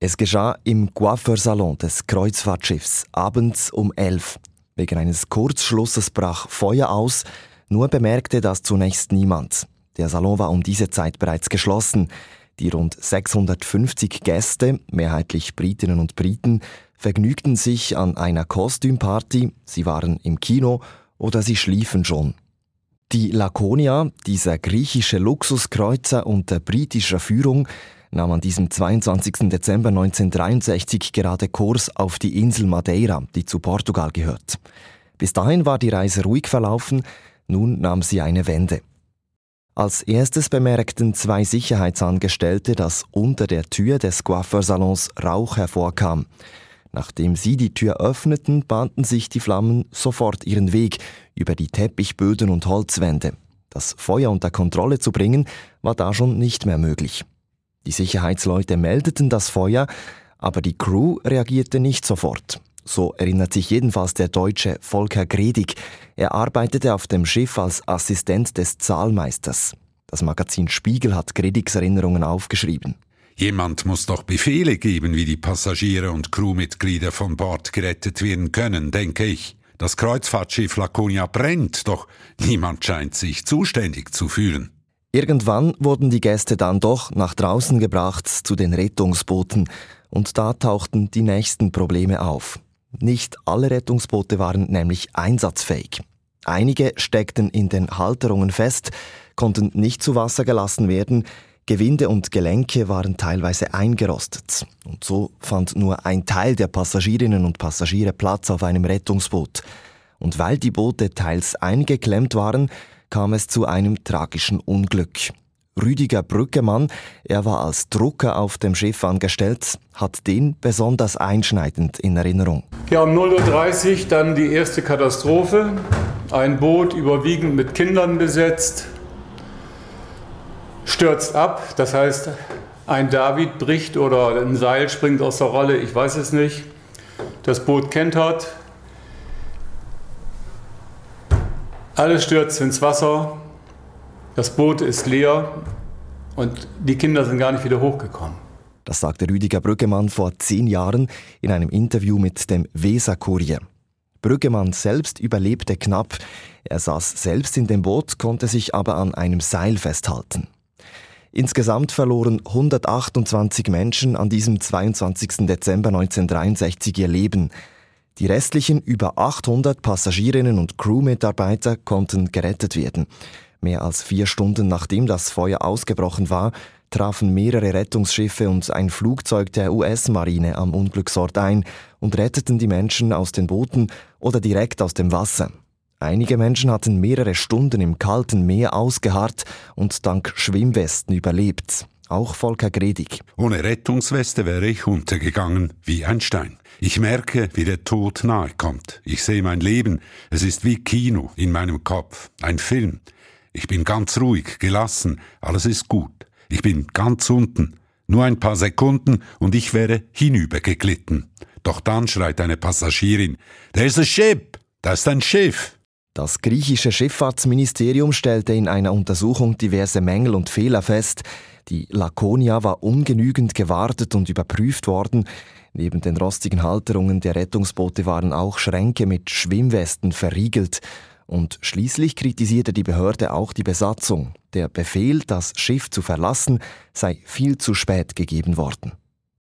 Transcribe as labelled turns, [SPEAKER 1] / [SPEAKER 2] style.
[SPEAKER 1] Es geschah im Coiffeursalon des Kreuzfahrtschiffs abends um elf. Wegen eines Kurzschlusses brach Feuer aus, nur bemerkte das zunächst niemand. Der Salon war um diese Zeit bereits geschlossen. Die rund 650 Gäste, mehrheitlich Britinnen und Briten, vergnügten sich an einer Kostümparty, sie waren im Kino oder sie schliefen schon. Die Laconia, dieser griechische Luxuskreuzer unter britischer Führung, nahm an diesem 22. Dezember 1963 gerade Kurs auf die Insel Madeira, die zu Portugal gehört. Bis dahin war die Reise ruhig verlaufen, nun nahm sie eine Wende. Als erstes bemerkten zwei Sicherheitsangestellte, dass unter der Tür des Coiffeursalons Rauch hervorkam. Nachdem sie die Tür öffneten, bahnten sich die Flammen sofort ihren Weg über die Teppichböden und Holzwände. Das Feuer unter Kontrolle zu bringen, war da schon nicht mehr möglich. Die Sicherheitsleute meldeten das Feuer, aber die Crew reagierte nicht sofort. So erinnert sich jedenfalls der Deutsche Volker Gredig. Er arbeitete auf dem Schiff als Assistent des Zahlmeisters. Das Magazin Spiegel hat Gredigs Erinnerungen aufgeschrieben.
[SPEAKER 2] Jemand muss doch Befehle geben, wie die Passagiere und Crewmitglieder von Bord gerettet werden können, denke ich. Das Kreuzfahrtschiff Laconia brennt, doch niemand scheint sich zuständig zu fühlen.
[SPEAKER 1] Irgendwann wurden die Gäste dann doch nach draußen gebracht zu den Rettungsbooten und da tauchten die nächsten Probleme auf. Nicht alle Rettungsboote waren nämlich einsatzfähig. Einige steckten in den Halterungen fest, konnten nicht zu Wasser gelassen werden, Gewinde und Gelenke waren teilweise eingerostet. Und so fand nur ein Teil der Passagierinnen und Passagiere Platz auf einem Rettungsboot. Und weil die Boote teils eingeklemmt waren, kam es zu einem tragischen Unglück. Rüdiger Brückemann, er war als Drucker auf dem Schiff angestellt, hat den besonders einschneidend in Erinnerung.
[SPEAKER 3] Ja, um 0.30 Uhr dann die erste Katastrophe. Ein Boot überwiegend mit Kindern besetzt, stürzt ab. Das heißt, ein David bricht oder ein Seil springt aus der Rolle, ich weiß es nicht. Das Boot kentert. Alles stürzt ins Wasser. Das Boot ist leer und die Kinder sind gar nicht wieder hochgekommen.
[SPEAKER 1] Das sagte Rüdiger Brüggemann vor zehn Jahren in einem Interview mit dem Weser-Kurier. Brüggemann selbst überlebte knapp. Er saß selbst in dem Boot, konnte sich aber an einem Seil festhalten. Insgesamt verloren 128 Menschen an diesem 22. Dezember 1963 ihr Leben. Die restlichen über 800 Passagierinnen und Crewmitarbeiter konnten gerettet werden. Mehr als vier Stunden nachdem das Feuer ausgebrochen war, trafen mehrere Rettungsschiffe und ein Flugzeug der US-Marine am Unglücksort ein und retteten die Menschen aus den Booten oder direkt aus dem Wasser. Einige Menschen hatten mehrere Stunden im kalten Meer ausgeharrt und dank Schwimmwesten überlebt. Auch Volker Gredig.
[SPEAKER 2] Ohne Rettungsweste wäre ich untergegangen wie ein Stein. Ich merke, wie der Tod nahe kommt. Ich sehe mein Leben. Es ist wie Kino in meinem Kopf. Ein Film. Ich bin ganz ruhig, gelassen. Alles ist gut. Ich bin ganz unten. Nur ein paar Sekunden und ich wäre hinübergeglitten. Doch dann schreit eine Passagierin, There's a ship! Da ist ein Schiff!
[SPEAKER 1] Das griechische Schifffahrtsministerium stellte in einer Untersuchung diverse Mängel und Fehler fest. Die Laconia war ungenügend gewartet und überprüft worden. Neben den rostigen Halterungen der Rettungsboote waren auch Schränke mit Schwimmwesten verriegelt. Und schließlich kritisierte die Behörde auch die Besatzung. Der Befehl, das Schiff zu verlassen, sei viel zu spät gegeben worden.